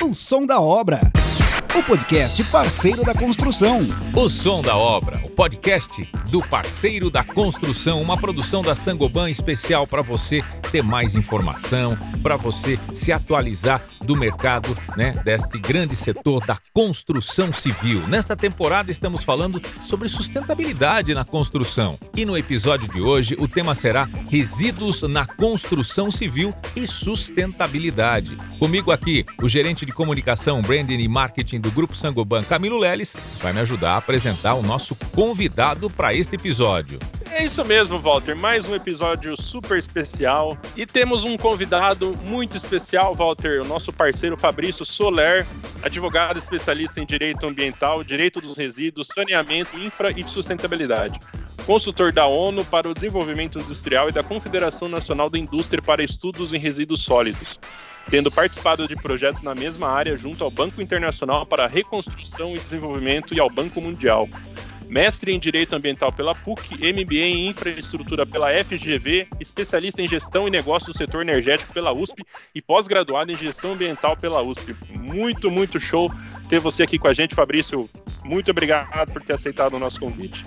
O som da obra. O podcast parceiro da construção. O som da obra, o podcast do parceiro da construção, uma produção da Sangoban especial para você ter mais informação, para você se atualizar do mercado, né, deste grande setor da construção civil. Nesta temporada estamos falando sobre sustentabilidade na construção. E no episódio de hoje o tema será resíduos na construção civil e sustentabilidade. Comigo aqui, o gerente de comunicação, branding e marketing do Grupo Sangoban, Camilo Leles, vai me ajudar a apresentar o nosso convidado para este episódio. É isso mesmo, Walter. Mais um episódio super especial. E temos um convidado muito especial, Walter, o nosso parceiro Fabrício Soler, advogado especialista em direito ambiental, direito dos resíduos, saneamento, infra e sustentabilidade. Consultor da ONU para o Desenvolvimento Industrial e da Confederação Nacional da Indústria para Estudos em Resíduos Sólidos tendo participado de projetos na mesma área junto ao Banco Internacional para a Reconstrução e Desenvolvimento e ao Banco Mundial mestre em Direito Ambiental pela PUC, MBA em Infraestrutura pela FGV, especialista em Gestão e Negócios do Setor Energético pela USP e pós-graduado em Gestão Ambiental pela USP. Muito, muito show ter você aqui com a gente, Fabrício. Muito obrigado por ter aceitado o nosso convite.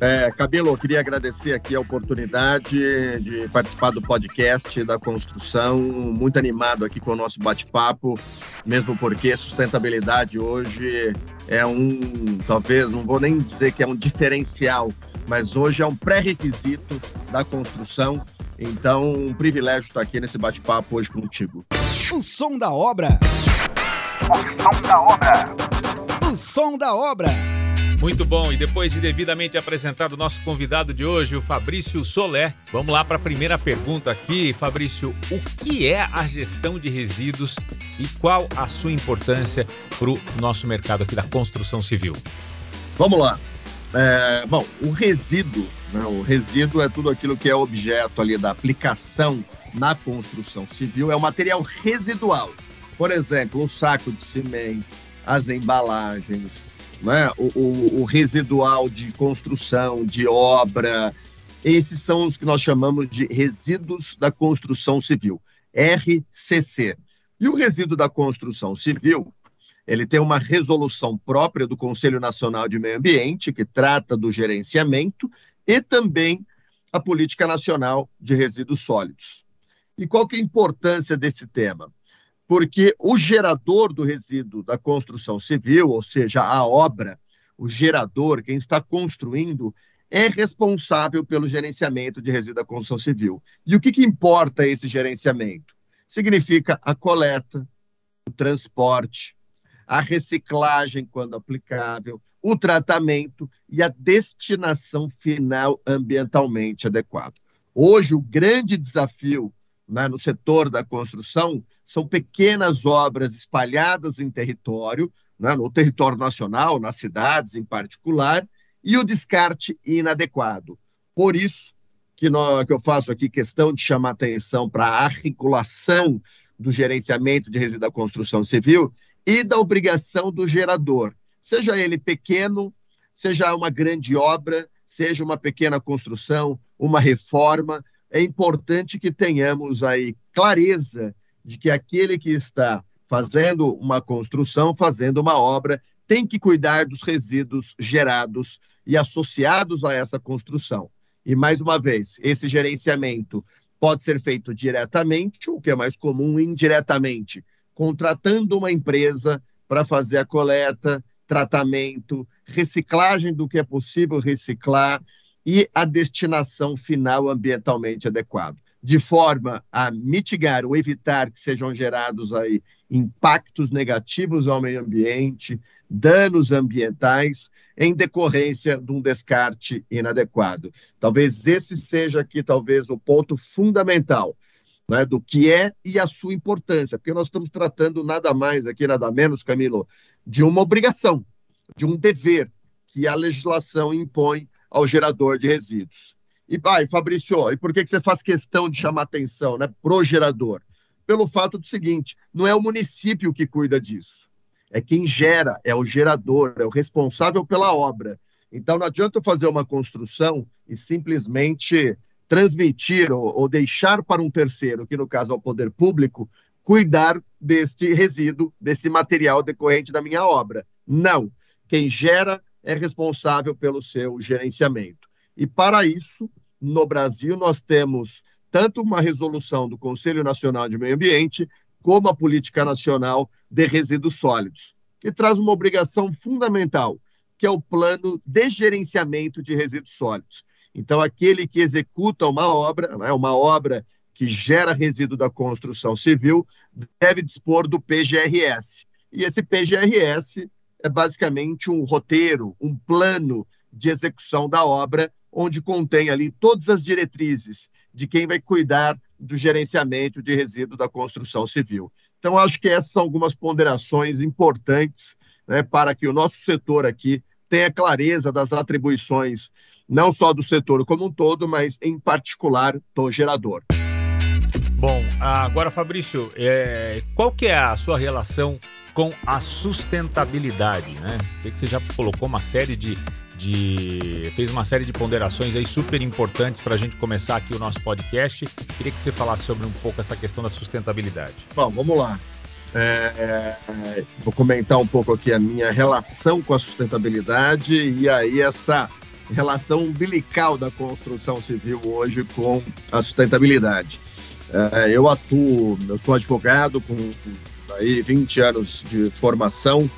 É, Cabelo, eu queria agradecer aqui a oportunidade de participar do podcast da construção, muito animado aqui com o nosso bate-papo, mesmo porque sustentabilidade hoje é um, talvez, não vou nem dizer que é um diferencial, mas hoje é um pré-requisito da construção. Então, um privilégio estar aqui nesse bate-papo hoje contigo. O som da obra. O som da obra. O som da obra. Muito bom, e depois de devidamente apresentado o nosso convidado de hoje, o Fabrício Soler, vamos lá para a primeira pergunta aqui. Fabrício, o que é a gestão de resíduos e qual a sua importância para o nosso mercado aqui da construção civil? Vamos lá. É, bom, o resíduo, né, o resíduo é tudo aquilo que é objeto ali da aplicação na construção civil, é o material residual. Por exemplo, um saco de cimento, as embalagens, né? o, o, o residual de construção, de obra. Esses são os que nós chamamos de resíduos da construção civil, RCC. E o resíduo da construção civil, ele tem uma resolução própria do Conselho Nacional de Meio Ambiente, que trata do gerenciamento, e também a Política Nacional de Resíduos Sólidos. E qual que é a importância desse tema? Porque o gerador do resíduo da construção civil, ou seja, a obra, o gerador, quem está construindo, é responsável pelo gerenciamento de resíduo da construção civil. E o que, que importa esse gerenciamento? Significa a coleta, o transporte, a reciclagem, quando aplicável, o tratamento e a destinação final ambientalmente adequada. Hoje, o grande desafio né, no setor da construção são pequenas obras espalhadas em território, né, no território nacional, nas cidades em particular, e o descarte inadequado. Por isso que, nós, que eu faço aqui questão de chamar atenção para a articulação do gerenciamento de resíduos da construção civil e da obrigação do gerador, seja ele pequeno, seja uma grande obra, seja uma pequena construção, uma reforma, é importante que tenhamos aí clareza de que aquele que está fazendo uma construção, fazendo uma obra, tem que cuidar dos resíduos gerados e associados a essa construção. E, mais uma vez, esse gerenciamento pode ser feito diretamente, o que é mais comum, indiretamente, contratando uma empresa para fazer a coleta, tratamento, reciclagem do que é possível reciclar e a destinação final ambientalmente adequada de forma a mitigar ou evitar que sejam gerados aí impactos negativos ao meio ambiente, danos ambientais em decorrência de um descarte inadequado. Talvez esse seja aqui talvez o ponto fundamental né, do que é e a sua importância, porque nós estamos tratando nada mais aqui, nada menos, Camilo, de uma obrigação, de um dever que a legislação impõe ao gerador de resíduos. E, vai, Fabrício, e por que, que você faz questão de chamar atenção né, pro gerador? Pelo fato do seguinte: não é o município que cuida disso. É quem gera, é o gerador, é o responsável pela obra. Então não adianta eu fazer uma construção e simplesmente transmitir ou, ou deixar para um terceiro, que no caso é o poder público, cuidar deste resíduo, desse material decorrente da minha obra. Não. Quem gera é responsável pelo seu gerenciamento. E para isso, no Brasil, nós temos tanto uma resolução do Conselho Nacional de Meio Ambiente, como a Política Nacional de Resíduos Sólidos, que traz uma obrigação fundamental, que é o plano de gerenciamento de resíduos sólidos. Então, aquele que executa uma obra, né, uma obra que gera resíduo da construção civil, deve dispor do PGRS. E esse PGRS é basicamente um roteiro, um plano de execução da obra, onde contém ali todas as diretrizes de quem vai cuidar do gerenciamento de resíduo da construção civil. Então, acho que essas são algumas ponderações importantes né, para que o nosso setor aqui tenha clareza das atribuições, não só do setor como um todo, mas em particular do gerador. Bom, agora, Fabrício, é, qual que é a sua relação com a sustentabilidade, né? Que você já colocou uma série de, de fez uma série de ponderações aí super importantes para a gente começar aqui o nosso podcast. Queria que você falasse sobre um pouco essa questão da sustentabilidade. Bom, vamos lá. É, é, vou comentar um pouco aqui a minha relação com a sustentabilidade e aí essa relação umbilical da construção civil hoje com a sustentabilidade. É, eu atuo, eu sou advogado com aí 20 anos de formação,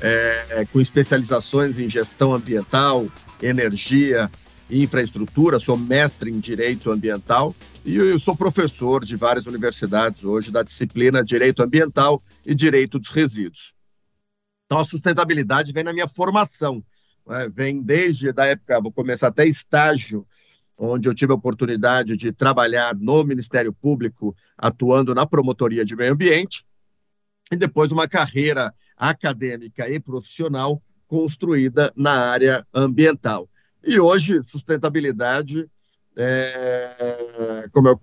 é, com especializações em gestão ambiental, energia infraestrutura, sou mestre em direito ambiental e eu sou professor de várias universidades hoje da disciplina Direito Ambiental e Direito dos Resíduos. Então, a sustentabilidade vem na minha formação, né? vem desde da época, vou começar até estágio, onde eu tive a oportunidade de trabalhar no Ministério Público, atuando na promotoria de meio ambiente, depois uma carreira acadêmica e profissional construída na área ambiental. E hoje, sustentabilidade, é, como eu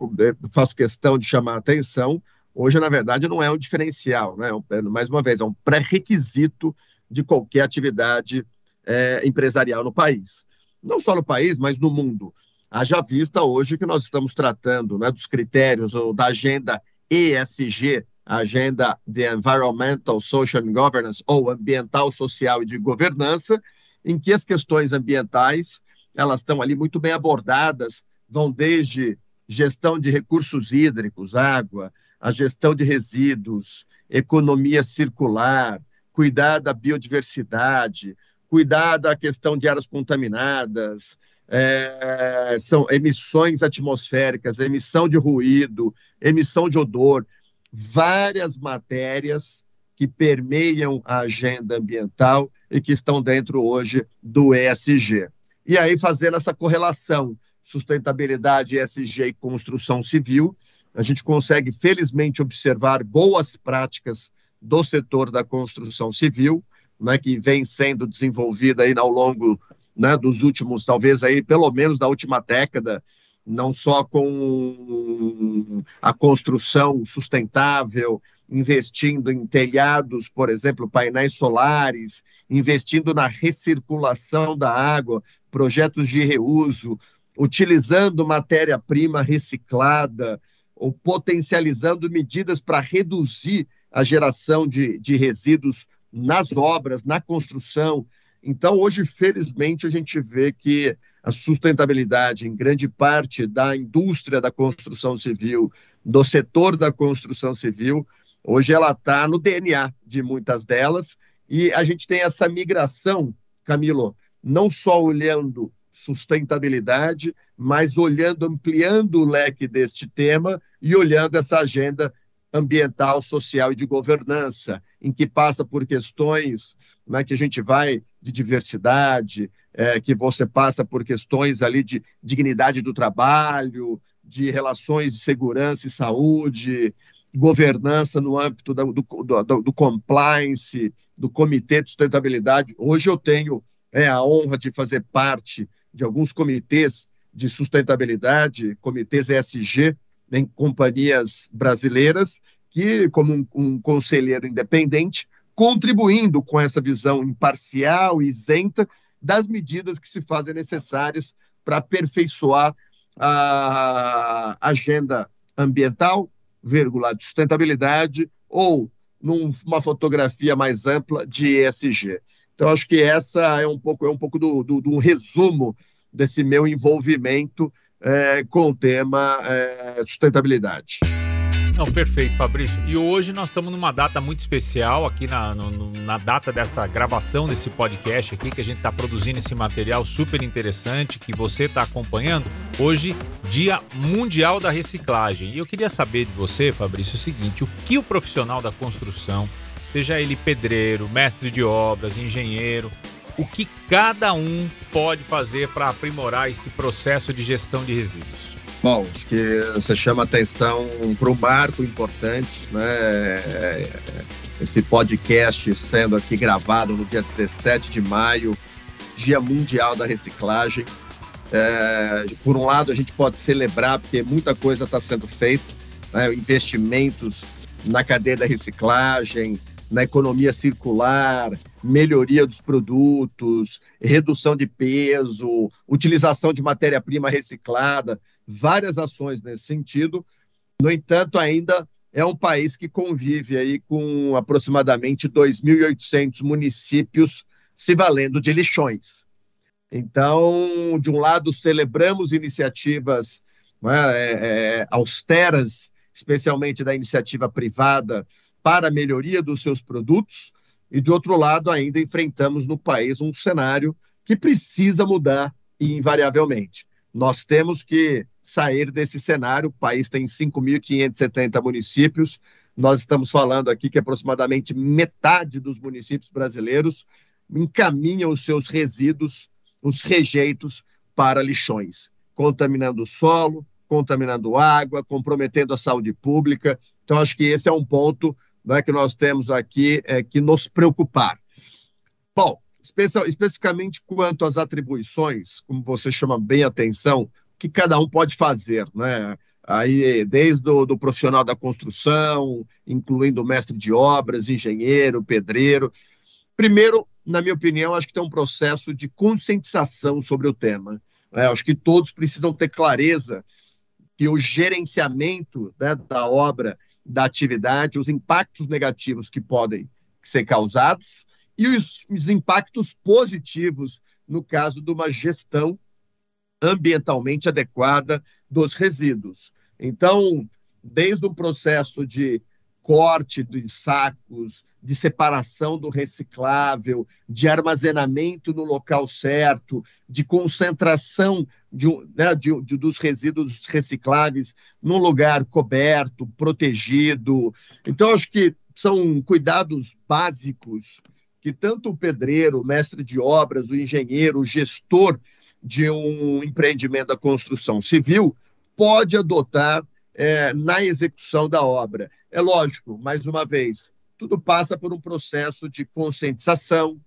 faço questão de chamar a atenção, hoje, na verdade, não é um diferencial, né? É mais uma vez, é um pré-requisito de qualquer atividade é, empresarial no país. Não só no país, mas no mundo. Haja vista hoje que nós estamos tratando né, dos critérios ou da agenda ESG, agenda de Environmental, Social and Governance, ou ambiental, social e de governança, em que as questões ambientais elas estão ali muito bem abordadas, vão desde gestão de recursos hídricos, água, a gestão de resíduos, economia circular, cuidar da biodiversidade, cuidar da questão de áreas contaminadas, é, são emissões atmosféricas, emissão de ruído, emissão de odor várias matérias que permeiam a agenda ambiental e que estão dentro hoje do ESG. E aí, fazendo essa correlação sustentabilidade, ESG e construção civil, a gente consegue, felizmente, observar boas práticas do setor da construção civil, né, que vem sendo desenvolvida aí ao longo né, dos últimos, talvez aí, pelo menos da última década, não só com a construção sustentável, investindo em telhados, por exemplo, painéis solares, investindo na recirculação da água, projetos de reuso, utilizando matéria-prima reciclada, ou potencializando medidas para reduzir a geração de, de resíduos nas obras, na construção. Então, hoje, felizmente, a gente vê que a sustentabilidade em grande parte da indústria da construção civil, do setor da construção civil, hoje ela está no DNA de muitas delas, e a gente tem essa migração, Camilo, não só olhando sustentabilidade, mas olhando, ampliando o leque deste tema e olhando essa agenda ambiental, social e de governança, em que passa por questões né, que a gente vai de diversidade, é, que você passa por questões ali de dignidade do trabalho, de relações de segurança e saúde, governança no âmbito do, do, do, do compliance, do Comitê de Sustentabilidade. Hoje eu tenho é, a honra de fazer parte de alguns comitês de sustentabilidade, comitês ESG, em companhias brasileiras, que, como um, um conselheiro independente, contribuindo com essa visão imparcial e isenta das medidas que se fazem necessárias para aperfeiçoar a agenda ambiental, vírgula, de sustentabilidade ou numa fotografia mais ampla de ESG. Então, acho que essa é um pouco, é um pouco do, do, do um resumo desse meu envolvimento é, com o tema é, sustentabilidade. Não, perfeito, Fabrício. E hoje nós estamos numa data muito especial aqui na, no, na data desta gravação desse podcast aqui, que a gente está produzindo esse material super interessante que você está acompanhando. Hoje, Dia Mundial da Reciclagem. E eu queria saber de você, Fabrício, o seguinte: o que o profissional da construção, seja ele pedreiro, mestre de obras, engenheiro, o que cada um pode fazer para aprimorar esse processo de gestão de resíduos? Bom, acho que você chama atenção para um marco importante, né? Esse podcast sendo aqui gravado no dia 17 de maio, Dia Mundial da Reciclagem. É, por um lado, a gente pode celebrar, porque muita coisa está sendo feita, né? investimentos na cadeia da reciclagem, na economia circular, melhoria dos produtos, redução de peso, utilização de matéria-prima reciclada várias ações nesse sentido. No entanto, ainda é um país que convive aí com aproximadamente 2.800 municípios se valendo de lixões. Então, de um lado, celebramos iniciativas né, é, é, austeras, especialmente da iniciativa privada, para a melhoria dos seus produtos, e de outro lado, ainda enfrentamos no país um cenário que precisa mudar invariavelmente. Nós temos que sair desse cenário. O país tem 5.570 municípios. Nós estamos falando aqui que aproximadamente metade dos municípios brasileiros encaminham os seus resíduos, os rejeitos, para lixões, contaminando o solo, contaminando água, comprometendo a saúde pública. Então, acho que esse é um ponto né, que nós temos aqui é, que nos preocupar. Bom, especificamente quanto às atribuições, como você chama bem a atenção, que cada um pode fazer, né? Aí, desde o do profissional da construção, incluindo mestre de obras, engenheiro, pedreiro. Primeiro, na minha opinião, acho que tem um processo de conscientização sobre o tema. Né? Acho que todos precisam ter clareza que o gerenciamento né, da obra, da atividade, os impactos negativos que podem ser causados e os, os impactos positivos no caso de uma gestão ambientalmente adequada dos resíduos. Então, desde o processo de corte dos sacos, de separação do reciclável, de armazenamento no local certo, de concentração de, né, de, de, dos resíduos recicláveis num lugar coberto, protegido. Então, acho que são cuidados básicos que tanto o pedreiro, o mestre de obras, o engenheiro, o gestor de um empreendimento da construção civil pode adotar é, na execução da obra. É lógico, mais uma vez, tudo passa por um processo de conscientização,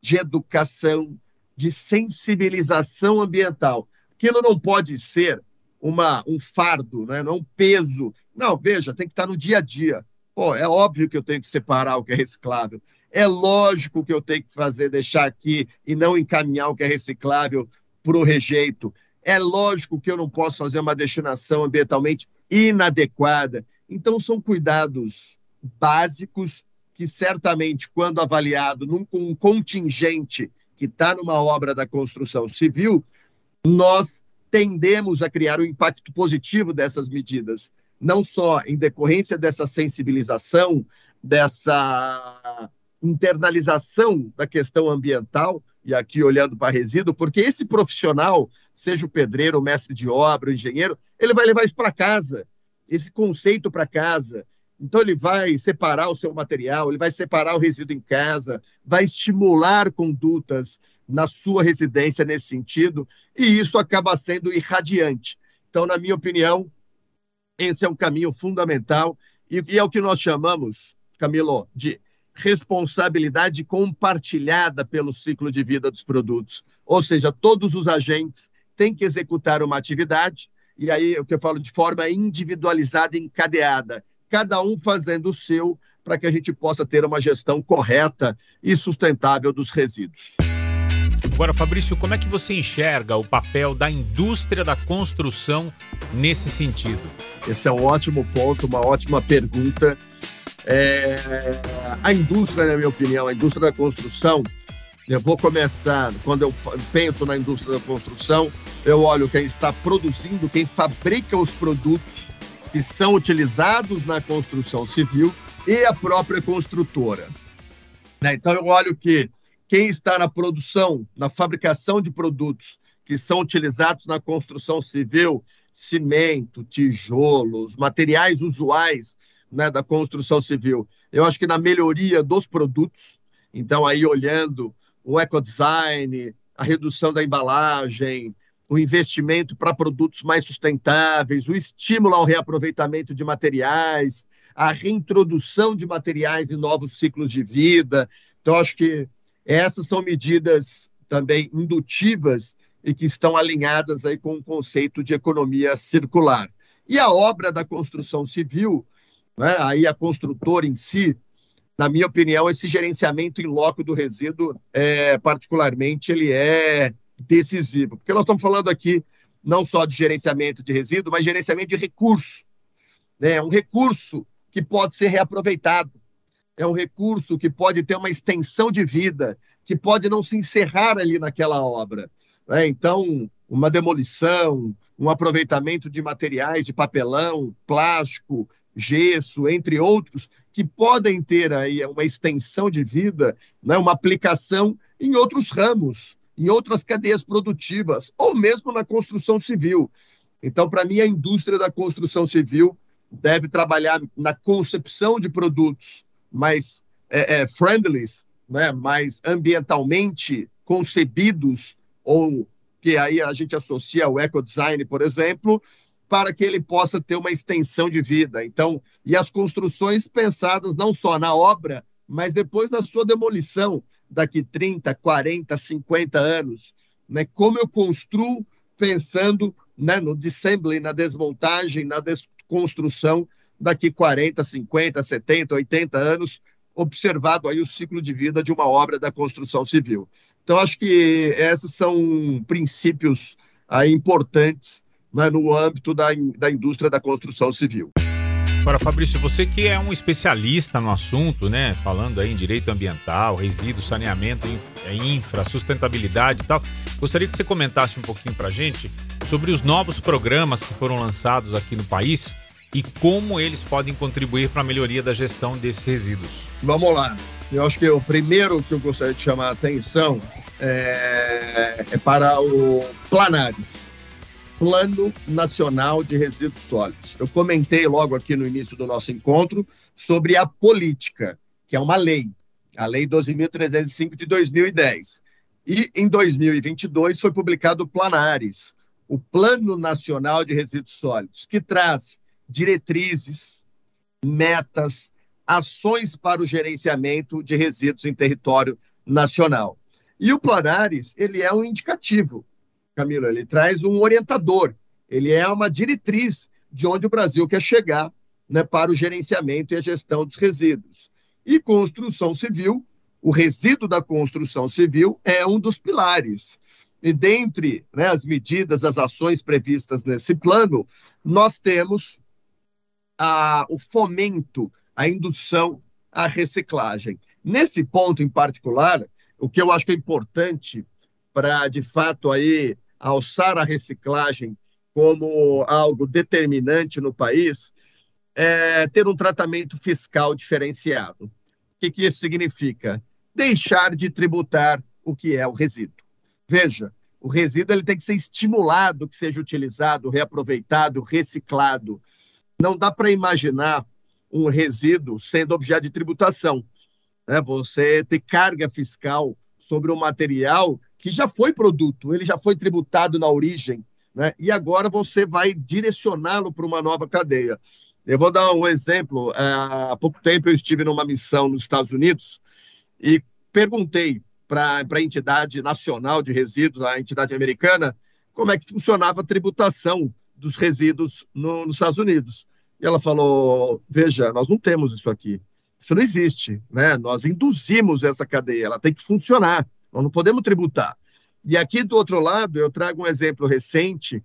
de educação, de sensibilização ambiental. Aquilo não pode ser uma, um fardo, né? não é um peso. Não, veja, tem que estar no dia a dia. Pô, é óbvio que eu tenho que separar o que é reciclável. É lógico que eu tenho que fazer, deixar aqui e não encaminhar o que é reciclável para o rejeito. É lógico que eu não posso fazer uma destinação ambientalmente inadequada. Então, são cuidados básicos que, certamente, quando avaliado num um contingente que está numa obra da construção civil, nós tendemos a criar um impacto positivo dessas medidas, não só em decorrência dessa sensibilização, dessa internalização da questão ambiental, e aqui olhando para resíduo, porque esse profissional, seja o pedreiro, o mestre de obra, o engenheiro, ele vai levar isso para casa, esse conceito para casa. Então, ele vai separar o seu material, ele vai separar o resíduo em casa, vai estimular condutas na sua residência nesse sentido, e isso acaba sendo irradiante. Então, na minha opinião, esse é um caminho fundamental, e, e é o que nós chamamos, Camilo, de responsabilidade compartilhada pelo ciclo de vida dos produtos. Ou seja, todos os agentes têm que executar uma atividade, e aí o que eu falo de forma individualizada, encadeada, cada um fazendo o seu para que a gente possa ter uma gestão correta e sustentável dos resíduos. Agora, Fabrício, como é que você enxerga o papel da indústria da construção nesse sentido? Esse é um ótimo ponto, uma ótima pergunta. É, a indústria, na minha opinião, a indústria da construção, eu vou começar, quando eu penso na indústria da construção, eu olho quem está produzindo, quem fabrica os produtos que são utilizados na construção civil e a própria construtora. Né? Então, eu olho que quem está na produção, na fabricação de produtos que são utilizados na construção civil, cimento, tijolos, materiais usuais né, da construção civil. Eu acho que na melhoria dos produtos, então aí olhando o ecodesign, a redução da embalagem, o investimento para produtos mais sustentáveis, o estímulo ao reaproveitamento de materiais, a reintrodução de materiais em novos ciclos de vida. Então, acho que essas são medidas também indutivas e que estão alinhadas aí com o conceito de economia circular. E a obra da construção civil, né, aí a construtora em si, na minha opinião, esse gerenciamento em loco do resíduo, é, particularmente, ele é decisivo. Porque nós estamos falando aqui não só de gerenciamento de resíduo, mas gerenciamento de recurso. Né? Um recurso que pode ser reaproveitado. É um recurso que pode ter uma extensão de vida, que pode não se encerrar ali naquela obra. Né? Então, uma demolição, um aproveitamento de materiais de papelão, plástico, gesso, entre outros, que podem ter aí uma extensão de vida, né? uma aplicação em outros ramos, em outras cadeias produtivas, ou mesmo na construção civil. Então, para mim, a indústria da construção civil deve trabalhar na concepção de produtos mais é, é, friendly, né, mais ambientalmente concebidos, ou que aí a gente associa ao ecodesign, por exemplo, para que ele possa ter uma extensão de vida. Então, e as construções pensadas não só na obra, mas depois na sua demolição, daqui 30, 40, 50 anos. Né? Como eu construo pensando né, no dissembly, na desmontagem, na desconstrução daqui 40, 50, 70, 80 anos, observado aí o ciclo de vida de uma obra da construção civil. Então, acho que esses são princípios aí importantes né, no âmbito da, da indústria da construção civil. Agora, Fabrício, você que é um especialista no assunto, né? Falando aí em direito ambiental, resíduos, saneamento, infra, sustentabilidade e tal, gostaria que você comentasse um pouquinho para a gente sobre os novos programas que foram lançados aqui no país e como eles podem contribuir para a melhoria da gestão desses resíduos. Vamos lá. Eu acho que o primeiro que eu gostaria de chamar a atenção é, é para o Planares, Plano Nacional de Resíduos Sólidos. Eu comentei logo aqui no início do nosso encontro sobre a política, que é uma lei, a Lei 12.305 de 2010. E em 2022 foi publicado o Planares, o Plano Nacional de Resíduos Sólidos, que traz diretrizes, metas, ações para o gerenciamento de resíduos em território nacional. E o Planares, ele é um indicativo, Camilo, ele traz um orientador, ele é uma diretriz de onde o Brasil quer chegar né, para o gerenciamento e a gestão dos resíduos. E construção civil, o resíduo da construção civil é um dos pilares. E dentre né, as medidas, as ações previstas nesse plano, nós temos a, o fomento, a indução à reciclagem. Nesse ponto em particular, o que eu acho que é importante para, de fato, aí alçar a reciclagem como algo determinante no país, é ter um tratamento fiscal diferenciado. O que, que isso significa? Deixar de tributar o que é o resíduo. Veja, o resíduo ele tem que ser estimulado que seja utilizado, reaproveitado, reciclado. Não dá para imaginar um resíduo sendo objeto de tributação. Né? Você ter carga fiscal sobre um material que já foi produto, ele já foi tributado na origem, né? e agora você vai direcioná-lo para uma nova cadeia. Eu vou dar um exemplo. É, há pouco tempo eu estive numa missão nos Estados Unidos e perguntei para a entidade nacional de resíduos, a entidade americana, como é que funcionava a tributação dos resíduos no, nos Estados Unidos. E ela falou: veja, nós não temos isso aqui. Isso não existe, né? Nós induzimos essa cadeia, ela tem que funcionar. Nós não podemos tributar. E aqui do outro lado, eu trago um exemplo recente,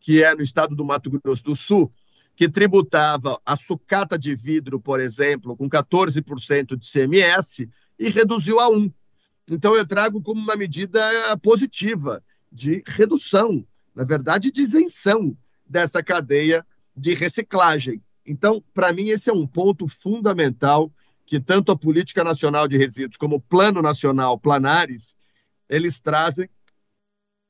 que é no estado do Mato Grosso do Sul, que tributava a sucata de vidro, por exemplo, com 14% de CMS e reduziu a 1%. Então, eu trago como uma medida positiva de redução, na verdade, de isenção dessa cadeia de reciclagem. Então, para mim, esse é um ponto fundamental que tanto a Política Nacional de Resíduos como o Plano Nacional Planares, eles trazem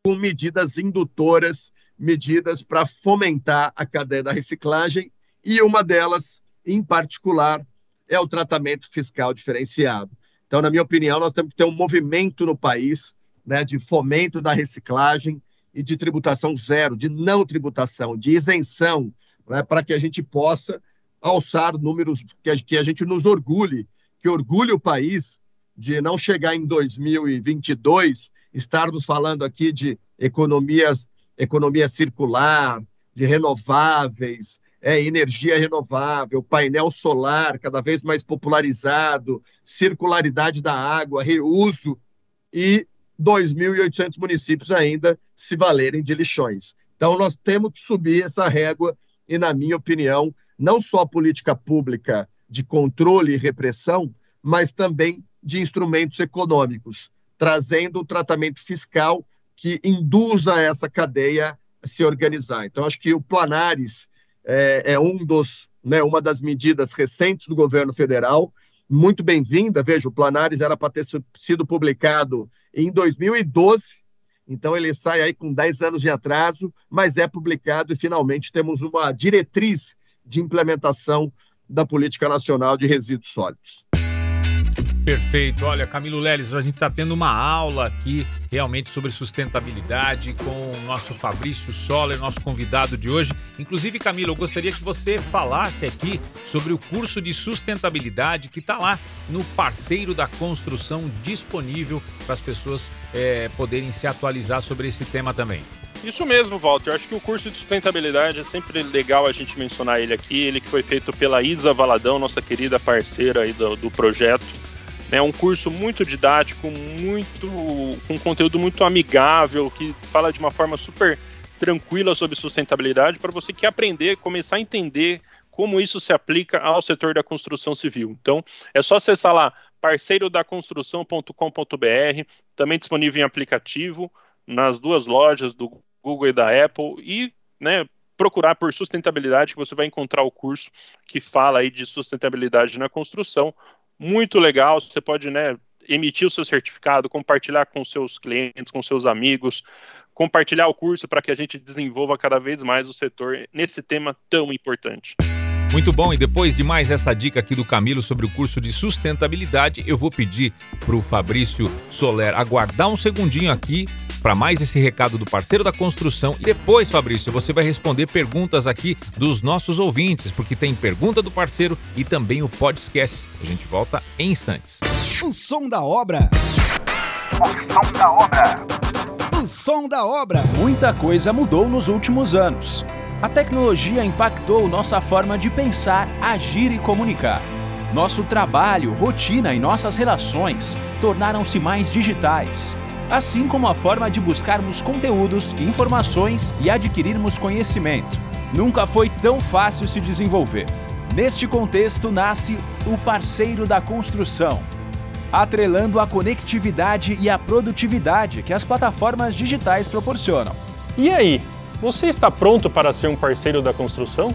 com medidas indutoras, medidas para fomentar a cadeia da reciclagem, e uma delas, em particular, é o tratamento fiscal diferenciado. Então, na minha opinião, nós temos que ter um movimento no país né, de fomento da reciclagem e de tributação zero, de não tributação, de isenção, né, para que a gente possa alçar números que a, que a gente nos orgulhe, que orgulhe o país de não chegar em 2022 estarmos falando aqui de economias, economia circular, de renováveis, é, energia renovável, painel solar cada vez mais popularizado, circularidade da água, reuso e 2.800 municípios ainda se valerem de lixões. Então, nós temos que subir essa régua e, na minha opinião, não só política pública de controle e repressão, mas também de instrumentos econômicos, trazendo um tratamento fiscal que induza essa cadeia a se organizar. Então, acho que o Planares é, é um dos, né, uma das medidas recentes do governo federal, muito bem-vinda. Veja, o Planares era para ter sido publicado em 2012, então ele sai aí com 10 anos de atraso, mas é publicado e finalmente temos uma diretriz de implementação da Política Nacional de Resíduos Sólidos. Perfeito. Olha, Camilo Leles, a gente está tendo uma aula aqui realmente sobre sustentabilidade com o nosso Fabrício Soller, nosso convidado de hoje. Inclusive, Camilo, eu gostaria que você falasse aqui sobre o curso de sustentabilidade que está lá no parceiro da construção disponível para as pessoas é, poderem se atualizar sobre esse tema também. Isso mesmo, Walter. Eu acho que o curso de sustentabilidade é sempre legal a gente mencionar ele aqui. Ele que foi feito pela Isa Valadão, nossa querida parceira aí do, do projeto. É um curso muito didático, muito com conteúdo muito amigável, que fala de uma forma super tranquila sobre sustentabilidade para você que aprender, começar a entender como isso se aplica ao setor da construção civil. Então, é só acessar lá parceirodaconstrução.com.br, também disponível em aplicativo, nas duas lojas do Google e da Apple, e né, procurar por sustentabilidade, que você vai encontrar o curso que fala aí de sustentabilidade na construção muito legal. Você pode né, emitir o seu certificado, compartilhar com seus clientes, com seus amigos, compartilhar o curso para que a gente desenvolva cada vez mais o setor nesse tema tão importante. Muito bom, e depois de mais essa dica aqui do Camilo sobre o curso de sustentabilidade, eu vou pedir para o Fabrício Soler aguardar um segundinho aqui para mais esse recado do parceiro da construção. E depois, Fabrício, você vai responder perguntas aqui dos nossos ouvintes, porque tem pergunta do parceiro e também o podcast. A gente volta em instantes. O som da obra. O som da obra. O som da obra. Muita coisa mudou nos últimos anos. A tecnologia impactou nossa forma de pensar, agir e comunicar. Nosso trabalho, rotina e nossas relações tornaram-se mais digitais, assim como a forma de buscarmos conteúdos, informações e adquirirmos conhecimento. Nunca foi tão fácil se desenvolver. Neste contexto nasce o parceiro da construção, atrelando a conectividade e a produtividade que as plataformas digitais proporcionam. E aí, você está pronto para ser um parceiro da construção?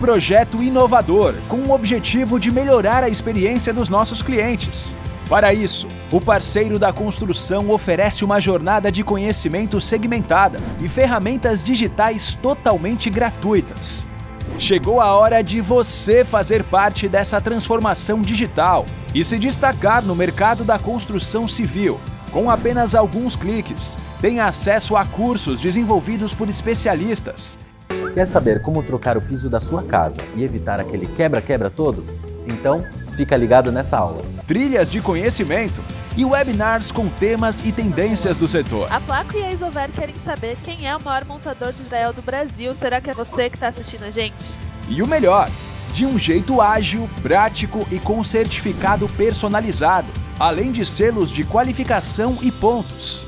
Projeto inovador com o objetivo de melhorar a experiência dos nossos clientes. Para isso, o parceiro da construção oferece uma jornada de conhecimento segmentada e ferramentas digitais totalmente gratuitas. Chegou a hora de você fazer parte dessa transformação digital e se destacar no mercado da construção civil. Com apenas alguns cliques, tem acesso a cursos desenvolvidos por especialistas. Quer saber como trocar o piso da sua casa e evitar aquele quebra-quebra todo? Então, fica ligado nessa aula. Trilhas de conhecimento e webinars com temas e tendências do setor. A Placo e a Isover querem saber quem é o maior montador de Israel do Brasil. Será que é você que está assistindo a gente? E o melhor, de um jeito ágil, prático e com certificado personalizado, além de selos de qualificação e pontos.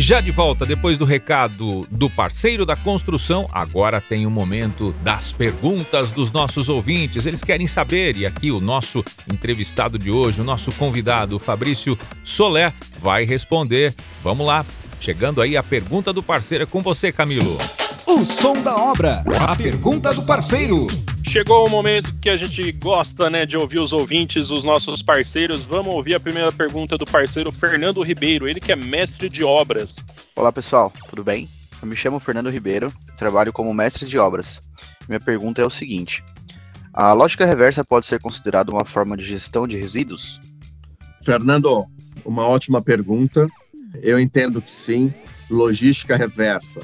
Já de volta, depois do recado do parceiro da construção, agora tem o momento das perguntas dos nossos ouvintes. Eles querem saber, e aqui o nosso entrevistado de hoje, o nosso convidado, Fabrício Solé, vai responder. Vamos lá, chegando aí a pergunta do parceiro. É com você, Camilo. O som da obra. A pergunta do parceiro. Chegou o momento que a gente gosta, né, de ouvir os ouvintes, os nossos parceiros. Vamos ouvir a primeira pergunta do parceiro Fernando Ribeiro, ele que é mestre de obras. Olá pessoal, tudo bem? Eu me chamo Fernando Ribeiro, trabalho como mestre de obras. Minha pergunta é o seguinte: a lógica reversa pode ser considerada uma forma de gestão de resíduos? Fernando, uma ótima pergunta. Eu entendo que sim. Logística reversa,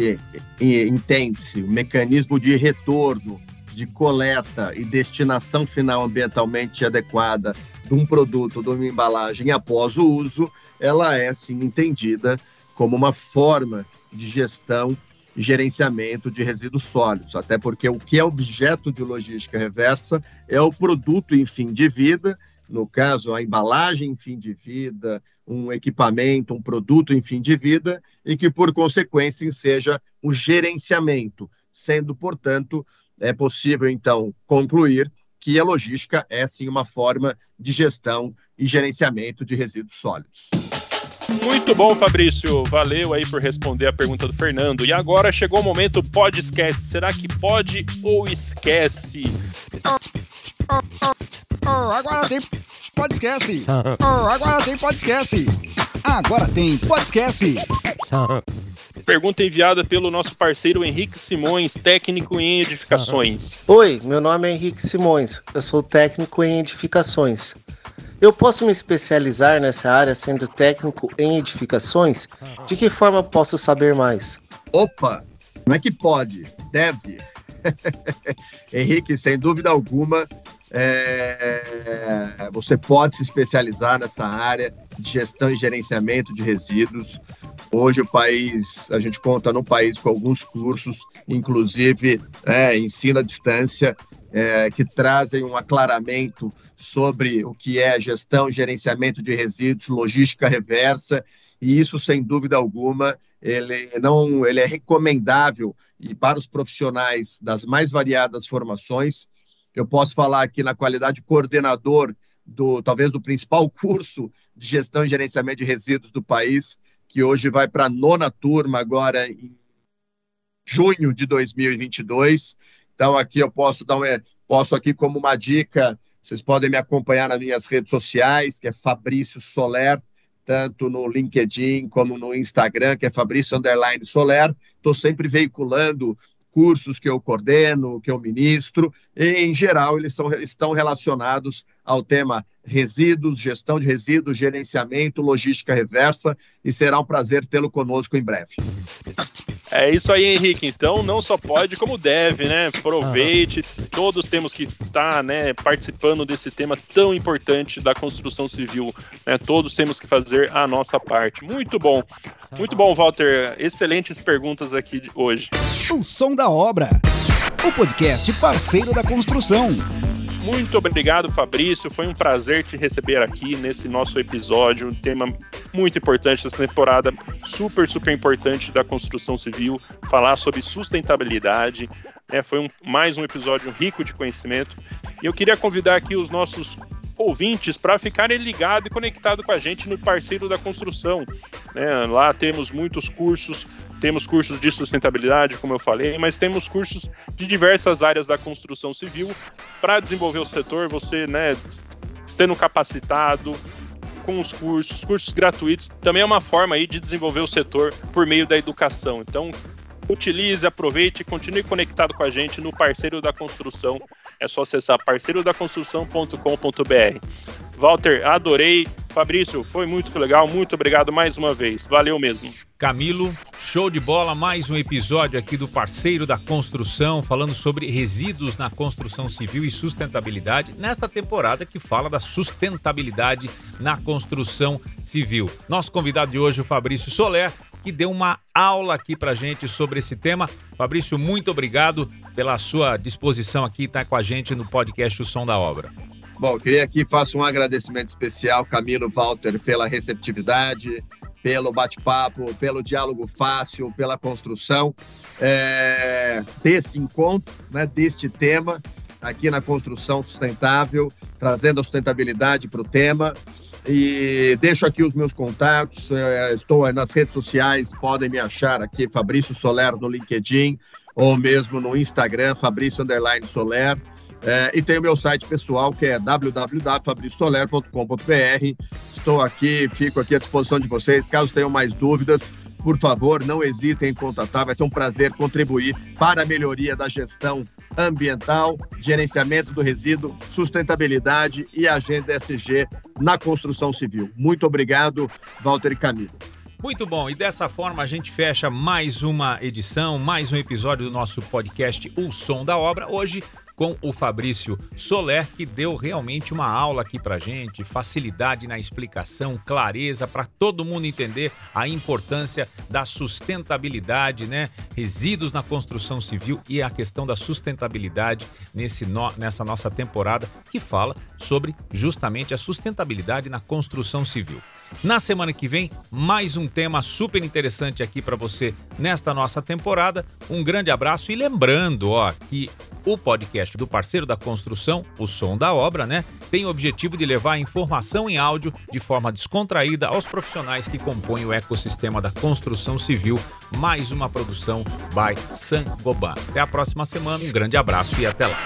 que entende-se o mecanismo de retorno de coleta e destinação final ambientalmente adequada de um produto, de uma embalagem após o uso, ela é sim entendida como uma forma de gestão e gerenciamento de resíduos sólidos, até porque o que é objeto de logística reversa é o produto em fim de vida, no caso, a embalagem em fim de vida, um equipamento, um produto em fim de vida, e que, por consequência, seja o gerenciamento, sendo, portanto, é possível, então, concluir que a logística é, sim, uma forma de gestão e gerenciamento de resíduos sólidos. Muito bom, Fabrício. Valeu aí por responder a pergunta do Fernando. E agora chegou o momento pode esquece. Será que pode ou esquece? Oh, oh, oh, agora tem pode esquece. Oh, agora tem pode esquece. Agora tem pode esquece. Pergunta enviada pelo nosso parceiro Henrique Simões, técnico em edificações. Oi, meu nome é Henrique Simões. Eu sou técnico em edificações. Eu posso me especializar nessa área sendo técnico em edificações? De que forma posso saber mais? Opa, não é que pode, deve. Henrique, sem dúvida alguma, é, você pode se especializar nessa área de gestão e gerenciamento de resíduos. Hoje o país, a gente conta no país com alguns cursos, inclusive é, ensino à distância, é, que trazem um aclaramento sobre o que é gestão e gerenciamento de resíduos, logística reversa, e isso, sem dúvida alguma, ele não ele é recomendável e para os profissionais das mais variadas formações. Eu posso falar aqui na qualidade de coordenador do talvez do principal curso de gestão e gerenciamento de resíduos do país, que hoje vai para a nona turma agora em junho de 2022. Então aqui eu posso dar um, posso aqui como uma dica, vocês podem me acompanhar nas minhas redes sociais, que é Fabrício Soler, tanto no LinkedIn como no Instagram, que é Fabrício Underline Soler. Estou sempre veiculando cursos que eu coordeno, que eu ministro, e, em geral, eles são, estão relacionados ao tema resíduos, gestão de resíduos, gerenciamento, logística reversa, e será um prazer tê-lo conosco em breve. É isso aí, Henrique. Então, não só pode, como deve, né? Aproveite. Todos temos que estar, tá, né, participando desse tema tão importante da construção civil. Né? Todos temos que fazer a nossa parte. Muito bom. Muito bom, Walter. Excelentes perguntas aqui hoje. O som da obra. O podcast parceiro da construção. Muito obrigado, Fabrício. Foi um prazer te receber aqui nesse nosso episódio. Um tema muito importante dessa temporada, super, super importante da construção civil. Falar sobre sustentabilidade. Né? Foi um, mais um episódio rico de conhecimento. E eu queria convidar aqui os nossos ouvintes para ficarem ligados e conectados com a gente no parceiro da construção. Né? Lá temos muitos cursos temos cursos de sustentabilidade, como eu falei, mas temos cursos de diversas áreas da construção civil para desenvolver o setor, você, né, estando capacitado, com os cursos, cursos gratuitos, também é uma forma aí de desenvolver o setor por meio da educação. Então, utilize, aproveite e continue conectado com a gente no Parceiro da Construção. É só acessar parceirodaconstrução.com.br. Walter, adorei. Fabrício, foi muito legal. Muito obrigado mais uma vez. Valeu mesmo. Camilo, show de bola, mais um episódio aqui do Parceiro da Construção, falando sobre resíduos na construção civil e sustentabilidade, nesta temporada que fala da sustentabilidade na construção civil. Nosso convidado de hoje, o Fabrício Soler, que deu uma aula aqui pra gente sobre esse tema. Fabrício, muito obrigado pela sua disposição aqui estar com a gente no podcast O Som da Obra. Bom, queria aqui faço um agradecimento especial, Camilo Walter, pela receptividade, pelo bate-papo, pelo diálogo fácil, pela construção é, desse encontro, né, deste tema aqui na construção sustentável, trazendo a sustentabilidade para o tema. E deixo aqui os meus contatos, é, estou nas redes sociais, podem me achar aqui, Fabrício Soler no LinkedIn, ou mesmo no Instagram, Fabrício Underline Soler. É, e tem o meu site pessoal que é www.fabriciosoler.com.br. Estou aqui, fico aqui à disposição de vocês. Caso tenham mais dúvidas, por favor, não hesitem em contatar. Vai ser um prazer contribuir para a melhoria da gestão ambiental, gerenciamento do resíduo, sustentabilidade e agenda SG na construção civil. Muito obrigado, Walter e Camilo. Muito bom, e dessa forma a gente fecha mais uma edição, mais um episódio do nosso podcast O Som da Obra. Hoje com o Fabrício Soler, que deu realmente uma aula aqui pra gente, facilidade na explicação, clareza para todo mundo entender a importância da sustentabilidade, né? Resíduos na construção civil e a questão da sustentabilidade nesse no, nessa nossa temporada que fala sobre justamente a sustentabilidade na construção civil. Na semana que vem, mais um tema super interessante aqui para você nesta nossa temporada. Um grande abraço e lembrando, ó, que o podcast do parceiro da construção, o som da obra, né, tem o objetivo de levar informação em áudio de forma descontraída aos profissionais que compõem o ecossistema da construção civil. Mais uma produção by San Goban. Até a próxima semana, um grande abraço e até lá.